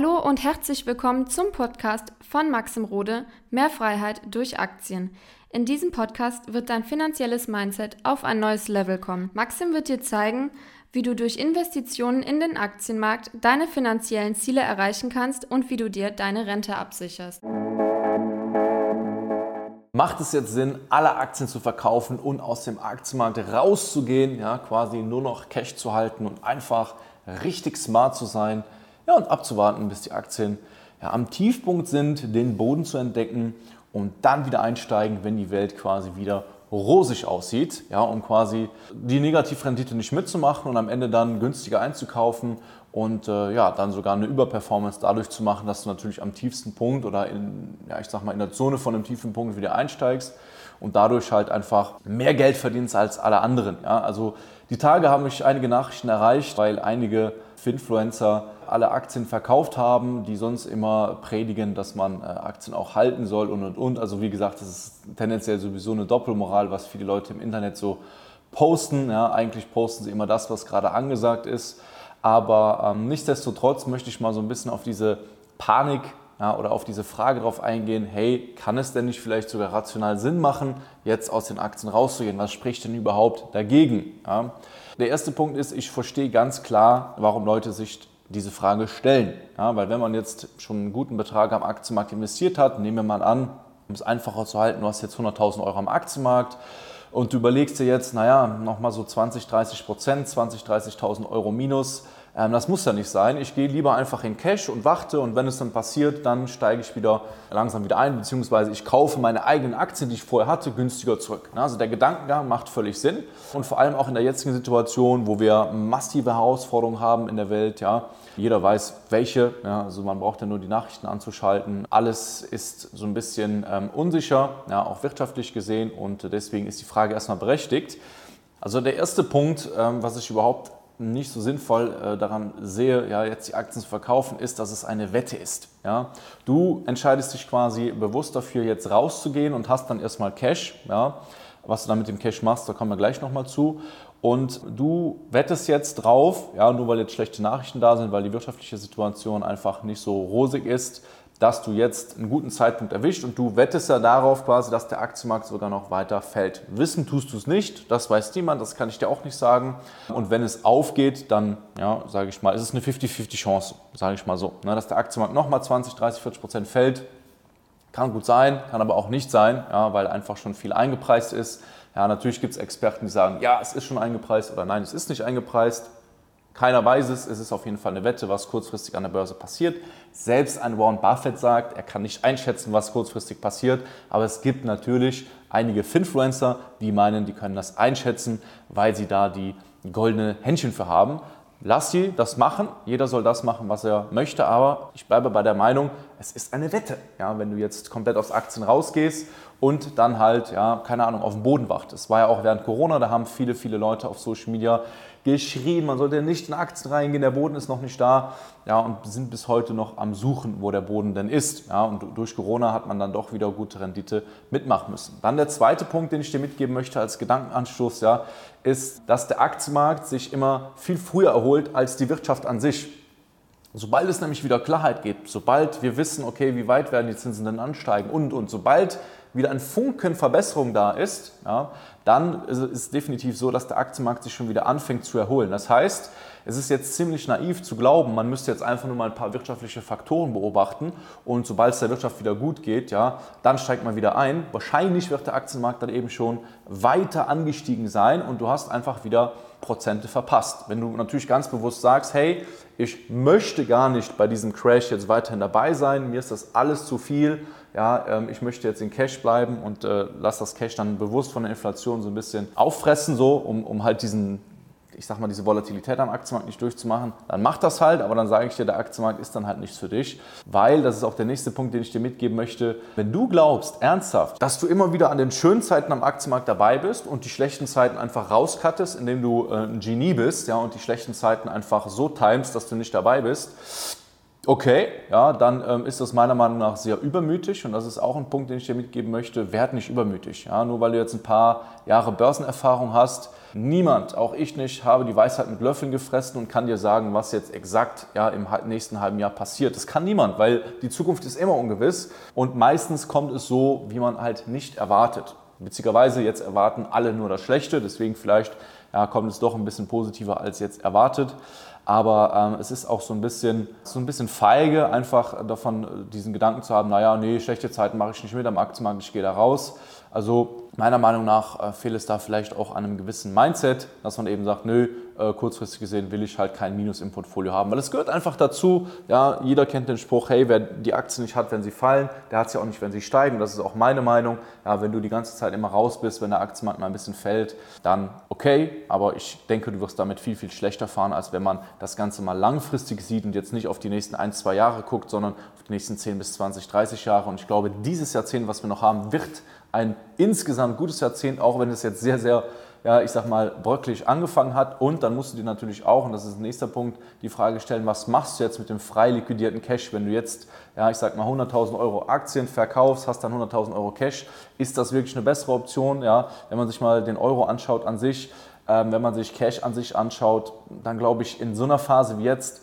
Hallo und herzlich willkommen zum Podcast von Maxim Rode Mehr Freiheit durch Aktien. In diesem Podcast wird dein finanzielles Mindset auf ein neues Level kommen. Maxim wird dir zeigen, wie du durch Investitionen in den Aktienmarkt deine finanziellen Ziele erreichen kannst und wie du dir deine Rente absicherst. Macht es jetzt Sinn, alle Aktien zu verkaufen und aus dem Aktienmarkt rauszugehen, ja, quasi nur noch Cash zu halten und einfach richtig smart zu sein? Ja, und abzuwarten, bis die Aktien ja, am Tiefpunkt sind, den Boden zu entdecken und dann wieder einsteigen, wenn die Welt quasi wieder rosig aussieht, ja, um quasi die Negativrendite nicht mitzumachen und am Ende dann günstiger einzukaufen und äh, ja, dann sogar eine Überperformance dadurch zu machen, dass du natürlich am tiefsten Punkt oder in, ja, ich sag mal, in der Zone von dem tiefen Punkt wieder einsteigst und dadurch halt einfach mehr Geld verdienst als alle anderen. Ja. Also die Tage haben mich einige Nachrichten erreicht, weil einige Finfluencer alle Aktien verkauft haben, die sonst immer predigen, dass man äh, Aktien auch halten soll und und und. Also wie gesagt, das ist tendenziell sowieso eine Doppelmoral, was viele Leute im Internet so posten. Ja, eigentlich posten sie immer das, was gerade angesagt ist. Aber ähm, nichtsdestotrotz möchte ich mal so ein bisschen auf diese Panik ja, oder auf diese Frage drauf eingehen, hey, kann es denn nicht vielleicht sogar rational Sinn machen, jetzt aus den Aktien rauszugehen? Was spricht denn überhaupt dagegen? Ja? Der erste Punkt ist, ich verstehe ganz klar, warum Leute sich diese Frage stellen. Ja, weil wenn man jetzt schon einen guten Betrag am Aktienmarkt investiert hat, nehmen wir mal an, um es einfacher zu halten, du hast jetzt 100.000 Euro am Aktienmarkt und du überlegst dir jetzt, naja, nochmal so 20, 30 Prozent, 20, 30.000 Euro minus, das muss ja nicht sein. Ich gehe lieber einfach in Cash und warte und wenn es dann passiert, dann steige ich wieder langsam wieder ein, beziehungsweise ich kaufe meine eigenen Aktien, die ich vorher hatte, günstiger zurück. Also der Gedankengang macht völlig Sinn und vor allem auch in der jetzigen Situation, wo wir massive Herausforderungen haben in der Welt. Ja, jeder weiß welche, ja, also man braucht ja nur die Nachrichten anzuschalten. Alles ist so ein bisschen ähm, unsicher, ja, auch wirtschaftlich gesehen und deswegen ist die Frage erstmal berechtigt. Also der erste Punkt, ähm, was ich überhaupt nicht so sinnvoll äh, daran sehe, ja, jetzt die Aktien zu verkaufen, ist, dass es eine Wette ist. Ja? Du entscheidest dich quasi bewusst dafür, jetzt rauszugehen und hast dann erstmal Cash. Ja? Was du dann mit dem Cash machst, da kommen wir gleich nochmal zu. Und du wettest jetzt drauf, ja, nur weil jetzt schlechte Nachrichten da sind, weil die wirtschaftliche Situation einfach nicht so rosig ist, dass du jetzt einen guten Zeitpunkt erwischt und du wettest ja darauf quasi, dass der Aktienmarkt sogar noch weiter fällt. Wissen tust du es nicht, das weiß niemand, das kann ich dir auch nicht sagen. Und wenn es aufgeht, dann, ja, sage ich mal, ist es eine 50-50 Chance, sage ich mal so. Ne, dass der Aktienmarkt nochmal 20, 30, 40 Prozent fällt, kann gut sein, kann aber auch nicht sein, ja, weil einfach schon viel eingepreist ist. Ja, natürlich gibt es Experten, die sagen, ja, es ist schon eingepreist oder nein, es ist nicht eingepreist. Keiner weiß es, es ist auf jeden Fall eine Wette, was kurzfristig an der Börse passiert. Selbst ein Warren Buffett sagt, er kann nicht einschätzen, was kurzfristig passiert, aber es gibt natürlich einige Finfluencer, die meinen, die können das einschätzen, weil sie da die goldene Händchen für haben. Lass sie das machen, jeder soll das machen, was er möchte, aber ich bleibe bei der Meinung, es ist eine Wette. Ja, wenn du jetzt komplett aus Aktien rausgehst und dann halt, ja, keine Ahnung, auf dem Boden wacht. Es war ja auch während Corona, da haben viele, viele Leute auf Social Media geschrien, man sollte nicht in Aktien reingehen, der Boden ist noch nicht da. Ja, und sind bis heute noch am Suchen, wo der Boden denn ist. Ja, und durch Corona hat man dann doch wieder gute Rendite mitmachen müssen. Dann der zweite Punkt, den ich dir mitgeben möchte als Gedankenanstoß, ja, ist, dass der Aktienmarkt sich immer viel früher erholt als die Wirtschaft an sich. Sobald es nämlich wieder Klarheit gibt, sobald wir wissen, okay, wie weit werden die Zinsen denn ansteigen und, und sobald wieder ein Funken Verbesserung da ist, ja, dann ist es definitiv so, dass der Aktienmarkt sich schon wieder anfängt zu erholen. Das heißt, es ist jetzt ziemlich naiv zu glauben, man müsste jetzt einfach nur mal ein paar wirtschaftliche Faktoren beobachten und sobald es der Wirtschaft wieder gut geht, ja, dann steigt man wieder ein. Wahrscheinlich wird der Aktienmarkt dann eben schon weiter angestiegen sein und du hast einfach wieder Prozente verpasst. Wenn du natürlich ganz bewusst sagst, hey, ich möchte gar nicht bei diesem Crash jetzt weiterhin dabei sein, mir ist das alles zu viel, ja, ähm, ich möchte jetzt in Cash bleiben und äh, lass das Cash dann bewusst von der Inflation so ein bisschen auffressen, so, um, um halt diesen, ich sag mal, diese Volatilität am Aktienmarkt nicht durchzumachen, dann mach das halt, aber dann sage ich dir, der Aktienmarkt ist dann halt nichts für dich, weil, das ist auch der nächste Punkt, den ich dir mitgeben möchte, wenn du glaubst, ernsthaft, dass du immer wieder an den schönen Zeiten am Aktienmarkt dabei bist und die schlechten Zeiten einfach rauskattest, indem du äh, ein Genie bist, ja, und die schlechten Zeiten einfach so timest, dass du nicht dabei bist, Okay, ja, dann ähm, ist das meiner Meinung nach sehr übermütig und das ist auch ein Punkt, den ich dir mitgeben möchte. Werd nicht übermütig. Ja? Nur weil du jetzt ein paar Jahre Börsenerfahrung hast, Niemand, auch ich nicht, habe die Weisheit mit Löffeln gefressen und kann dir sagen, was jetzt exakt ja, im nächsten halben Jahr passiert. Das kann niemand, weil die Zukunft ist immer ungewiss und meistens kommt es so, wie man halt nicht erwartet. Witzigerweise, jetzt erwarten alle nur das Schlechte, deswegen vielleicht ja, kommt es doch ein bisschen positiver als jetzt erwartet. Aber ähm, es ist auch so ein bisschen, so ein bisschen feige, einfach davon diesen Gedanken zu haben, naja, nee, schlechte Zeiten mache ich nicht mit am Aktienmarkt, ich gehe da raus. Also meiner Meinung nach äh, fehlt es da vielleicht auch an einem gewissen Mindset, dass man eben sagt, nö, äh, kurzfristig gesehen will ich halt kein Minus im Portfolio haben. Weil es gehört einfach dazu, ja, jeder kennt den Spruch, hey, wer die Aktien nicht hat, wenn sie fallen, der hat sie auch nicht, wenn sie steigen. Das ist auch meine Meinung. Ja, wenn du die ganze Zeit immer raus bist, wenn der Aktienmarkt mal ein bisschen fällt, dann okay. Aber ich denke, du wirst damit viel, viel schlechter fahren, als wenn man das Ganze mal langfristig sieht und jetzt nicht auf die nächsten ein, zwei Jahre guckt, sondern auf die nächsten 10 bis 20, 30 Jahre. Und ich glaube, dieses Jahrzehnt, was wir noch haben, wird ein insgesamt gutes Jahrzehnt, auch wenn es jetzt sehr, sehr, ja, ich sag mal, bröcklich angefangen hat. Und dann musst du dir natürlich auch, und das ist der nächste Punkt, die Frage stellen, was machst du jetzt mit dem frei liquidierten Cash, wenn du jetzt, ja, ich sag mal, 100.000 Euro Aktien verkaufst, hast dann 100.000 Euro Cash. Ist das wirklich eine bessere Option? Ja, wenn man sich mal den Euro anschaut an sich, ähm, wenn man sich Cash an sich anschaut, dann glaube ich, in so einer Phase wie jetzt,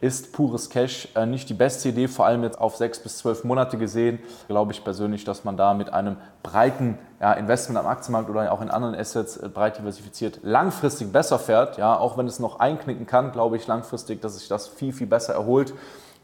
ist pures Cash äh, nicht die beste Idee, vor allem jetzt auf sechs bis zwölf Monate gesehen. Glaube ich persönlich, dass man da mit einem breiten ja, Investment am Aktienmarkt oder auch in anderen Assets äh, breit diversifiziert langfristig besser fährt. Ja, auch wenn es noch einknicken kann, glaube ich langfristig, dass sich das viel, viel besser erholt.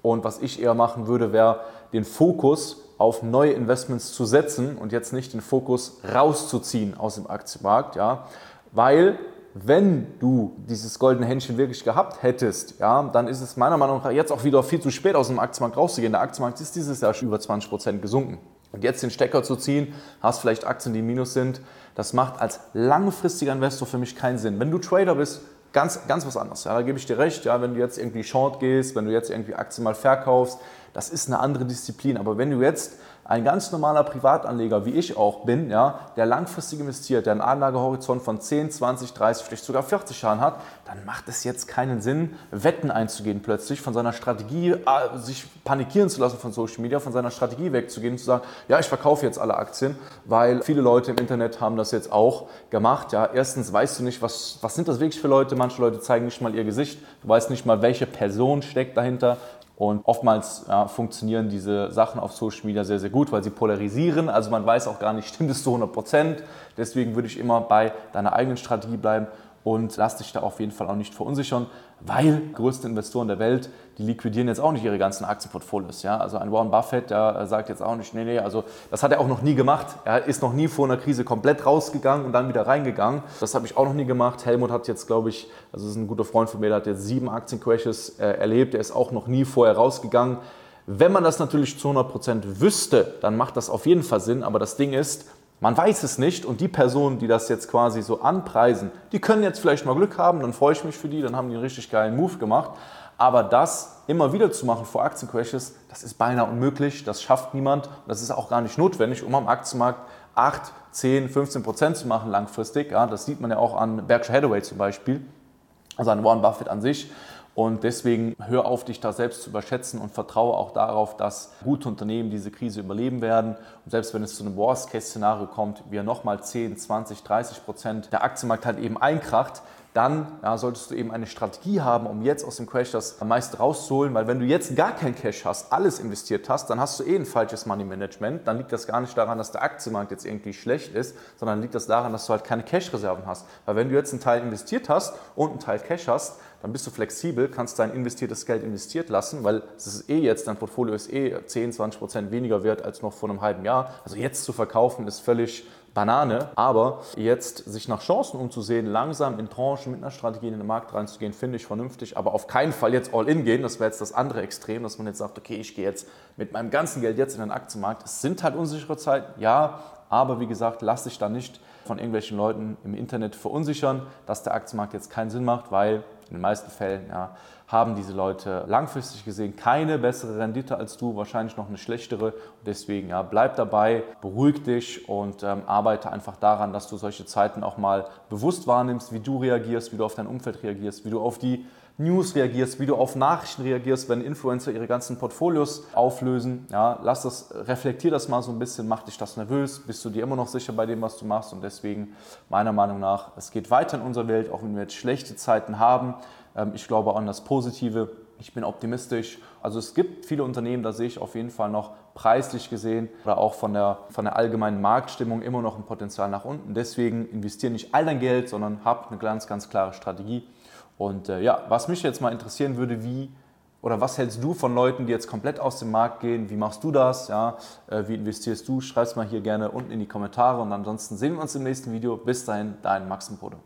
Und was ich eher machen würde, wäre den Fokus auf neue Investments zu setzen und jetzt nicht den Fokus rauszuziehen aus dem Aktienmarkt, ja, weil wenn du dieses goldene Händchen wirklich gehabt hättest, ja, dann ist es meiner Meinung nach jetzt auch wieder viel zu spät aus dem Aktienmarkt rauszugehen. Der Aktienmarkt ist dieses Jahr schon über 20 Prozent gesunken. Und jetzt den Stecker zu ziehen, hast vielleicht Aktien, die minus sind, das macht als langfristiger Investor für mich keinen Sinn. Wenn du Trader bist, ganz, ganz was anderes. Ja, da gebe ich dir recht. Ja, wenn du jetzt irgendwie Short gehst, wenn du jetzt irgendwie Aktien mal verkaufst, das ist eine andere Disziplin. Aber wenn du jetzt ein ganz normaler Privatanleger, wie ich auch bin, ja, der langfristig investiert, der einen Anlagehorizont von 10, 20, 30, vielleicht sogar 40 Jahren hat, dann macht es jetzt keinen Sinn, Wetten einzugehen plötzlich, von seiner Strategie, äh, sich panikieren zu lassen von Social Media, von seiner Strategie wegzugehen und zu sagen, ja, ich verkaufe jetzt alle Aktien, weil viele Leute im Internet haben das jetzt auch gemacht. Ja, erstens weißt du nicht, was, was sind das wirklich für Leute, manche Leute zeigen nicht mal ihr Gesicht, du weißt nicht mal, welche Person steckt dahinter, und oftmals ja, funktionieren diese Sachen auf Social Media sehr, sehr gut, weil sie polarisieren. Also man weiß auch gar nicht, stimmt es zu 100 Prozent. Deswegen würde ich immer bei deiner eigenen Strategie bleiben und lass dich da auf jeden Fall auch nicht verunsichern, weil die größten Investoren der Welt, die liquidieren jetzt auch nicht ihre ganzen Aktienportfolios. Ja? Also ein Warren Buffett, der sagt jetzt auch nicht, nee, nee, also das hat er auch noch nie gemacht. Er ist noch nie vor einer Krise komplett rausgegangen und dann wieder reingegangen. Das habe ich auch noch nie gemacht. Helmut hat jetzt, glaube ich, also ist ein guter Freund von mir, der hat jetzt sieben Aktiencrashes äh, erlebt. Er ist auch noch nie vorher rausgegangen. Wenn man das natürlich zu 100 Prozent wüsste, dann macht das auf jeden Fall Sinn. Aber das Ding ist, man weiß es nicht und die Personen, die das jetzt quasi so anpreisen, die können jetzt vielleicht mal Glück haben, dann freue ich mich für die, dann haben die einen richtig geilen Move gemacht. Aber das immer wieder zu machen vor Aktiencrashes, das ist beinahe unmöglich, das schafft niemand. Das ist auch gar nicht notwendig, um am Aktienmarkt 8, 10, 15 Prozent zu machen langfristig. Ja, das sieht man ja auch an Berkshire Hathaway zum Beispiel, also an Warren Buffett an sich. Und deswegen hör auf, dich da selbst zu überschätzen und vertraue auch darauf, dass gute Unternehmen diese Krise überleben werden. Und selbst wenn es zu einem Worst-Case-Szenario kommt, wie er nochmal 10, 20, 30 Prozent der Aktienmarkt halt eben einkracht, dann ja, solltest du eben eine Strategie haben, um jetzt aus dem Crash das am meisten rauszuholen, weil wenn du jetzt gar kein Cash hast, alles investiert hast, dann hast du eh ein falsches Money Management. Dann liegt das gar nicht daran, dass der Aktienmarkt jetzt irgendwie schlecht ist, sondern liegt das daran, dass du halt keine Cash-Reserven hast. Weil wenn du jetzt einen Teil investiert hast und einen Teil Cash hast, dann bist du flexibel, kannst dein investiertes Geld investiert lassen, weil es ist eh jetzt, dein Portfolio ist eh 10, 20 Prozent weniger wert als noch vor einem halben Jahr. Also jetzt zu verkaufen ist völlig Banane. Aber jetzt sich nach Chancen umzusehen, langsam in Tranchen mit einer Strategie in den Markt reinzugehen, finde ich vernünftig. Aber auf keinen Fall jetzt all in gehen. Das wäre jetzt das andere Extrem, dass man jetzt sagt, okay, ich gehe jetzt mit meinem ganzen Geld jetzt in den Aktienmarkt. Es sind halt unsichere Zeiten, ja. Aber wie gesagt, lass dich da nicht von irgendwelchen Leuten im Internet verunsichern, dass der Aktienmarkt jetzt keinen Sinn macht, weil in den meisten Fällen ja, haben diese Leute langfristig gesehen keine bessere Rendite als du, wahrscheinlich noch eine schlechtere. Deswegen ja, bleib dabei, beruhig dich und ähm, arbeite einfach daran, dass du solche Zeiten auch mal bewusst wahrnimmst, wie du reagierst, wie du auf dein Umfeld reagierst, wie du auf die News reagierst, wie du auf Nachrichten reagierst, wenn Influencer ihre ganzen Portfolios auflösen. Ja, lass das, reflektier das mal so ein bisschen, mach dich das nervös, bist du dir immer noch sicher bei dem, was du machst und deswegen meiner Meinung nach, es geht weiter in unserer Welt, auch wenn wir jetzt schlechte Zeiten haben. Ähm, ich glaube an das Positive. Ich bin optimistisch. Also es gibt viele Unternehmen, da sehe ich auf jeden Fall noch preislich gesehen oder auch von der, von der allgemeinen Marktstimmung immer noch ein Potenzial nach unten. Deswegen investiere nicht all dein Geld, sondern hab eine ganz, ganz klare Strategie. Und äh, ja, was mich jetzt mal interessieren würde, wie oder was hältst du von Leuten, die jetzt komplett aus dem Markt gehen? Wie machst du das? Ja, äh, wie investierst du? Schreib es mal hier gerne unten in die Kommentare und ansonsten sehen wir uns im nächsten Video. Bis dahin, dein Maxim Bruder.